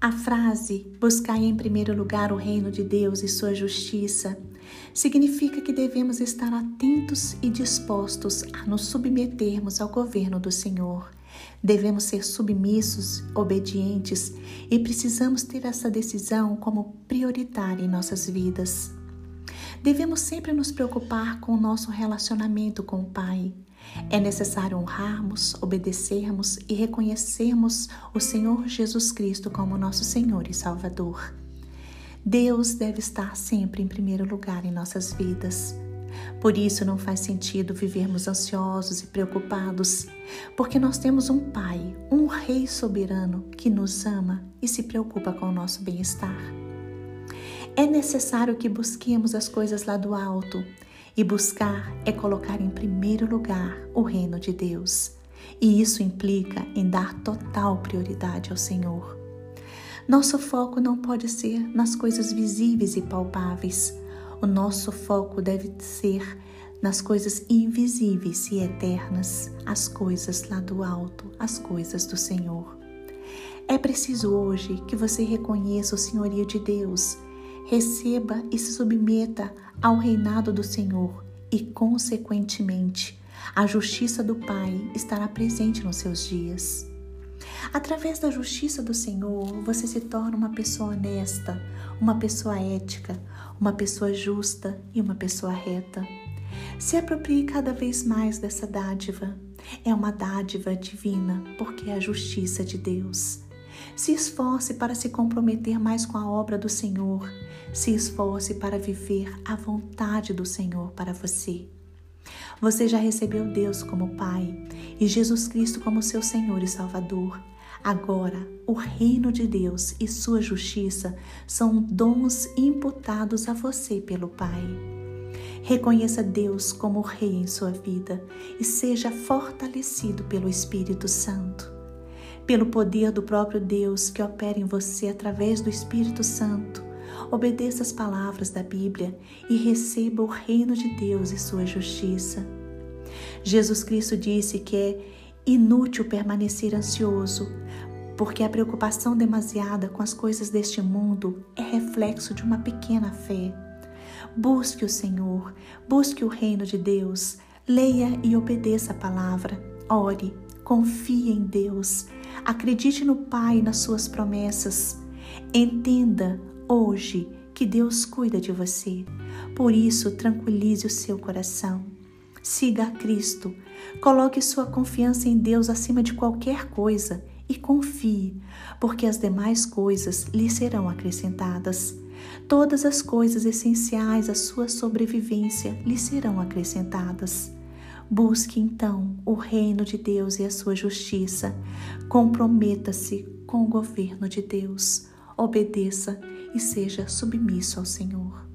A frase buscai em primeiro lugar o reino de Deus e sua justiça significa que devemos estar atentos e dispostos a nos submetermos ao governo do Senhor. Devemos ser submissos, obedientes e precisamos ter essa decisão como prioritária em nossas vidas. Devemos sempre nos preocupar com o nosso relacionamento com o Pai. É necessário honrarmos, obedecermos e reconhecermos o Senhor Jesus Cristo como nosso Senhor e Salvador. Deus deve estar sempre em primeiro lugar em nossas vidas. Por isso não faz sentido vivermos ansiosos e preocupados, porque nós temos um Pai, um Rei soberano que nos ama e se preocupa com o nosso bem-estar. É necessário que busquemos as coisas lá do alto, e buscar é colocar em primeiro lugar o reino de Deus. E isso implica em dar total prioridade ao Senhor. Nosso foco não pode ser nas coisas visíveis e palpáveis. O nosso foco deve ser nas coisas invisíveis e eternas, as coisas lá do alto, as coisas do Senhor. É preciso hoje que você reconheça o senhorio de Deus receba e se submeta ao reinado do Senhor e, consequentemente, a justiça do Pai estará presente nos seus dias. Através da justiça do Senhor, você se torna uma pessoa honesta, uma pessoa ética, uma pessoa justa e uma pessoa reta. Se aproprie cada vez mais dessa dádiva. É uma dádiva divina, porque é a justiça de Deus. Se esforce para se comprometer mais com a obra do Senhor. Se esforce para viver a vontade do Senhor para você. Você já recebeu Deus como Pai e Jesus Cristo como seu Senhor e Salvador. Agora, o reino de Deus e sua justiça são dons imputados a você pelo Pai. Reconheça Deus como Rei em sua vida e seja fortalecido pelo Espírito Santo pelo poder do próprio Deus que opera em você através do Espírito Santo. Obedeça as palavras da Bíblia e receba o reino de Deus e sua justiça. Jesus Cristo disse que é inútil permanecer ansioso, porque a preocupação demasiada com as coisas deste mundo é reflexo de uma pequena fé. Busque o Senhor, busque o reino de Deus, leia e obedeça a palavra, ore, confie em Deus Acredite no Pai e nas suas promessas. Entenda hoje que Deus cuida de você. Por isso, tranquilize o seu coração. Siga a Cristo. Coloque sua confiança em Deus acima de qualquer coisa e confie, porque as demais coisas lhe serão acrescentadas. Todas as coisas essenciais à sua sobrevivência lhe serão acrescentadas. Busque então o reino de Deus e a sua justiça. Comprometa-se com o governo de Deus. Obedeça e seja submisso ao Senhor.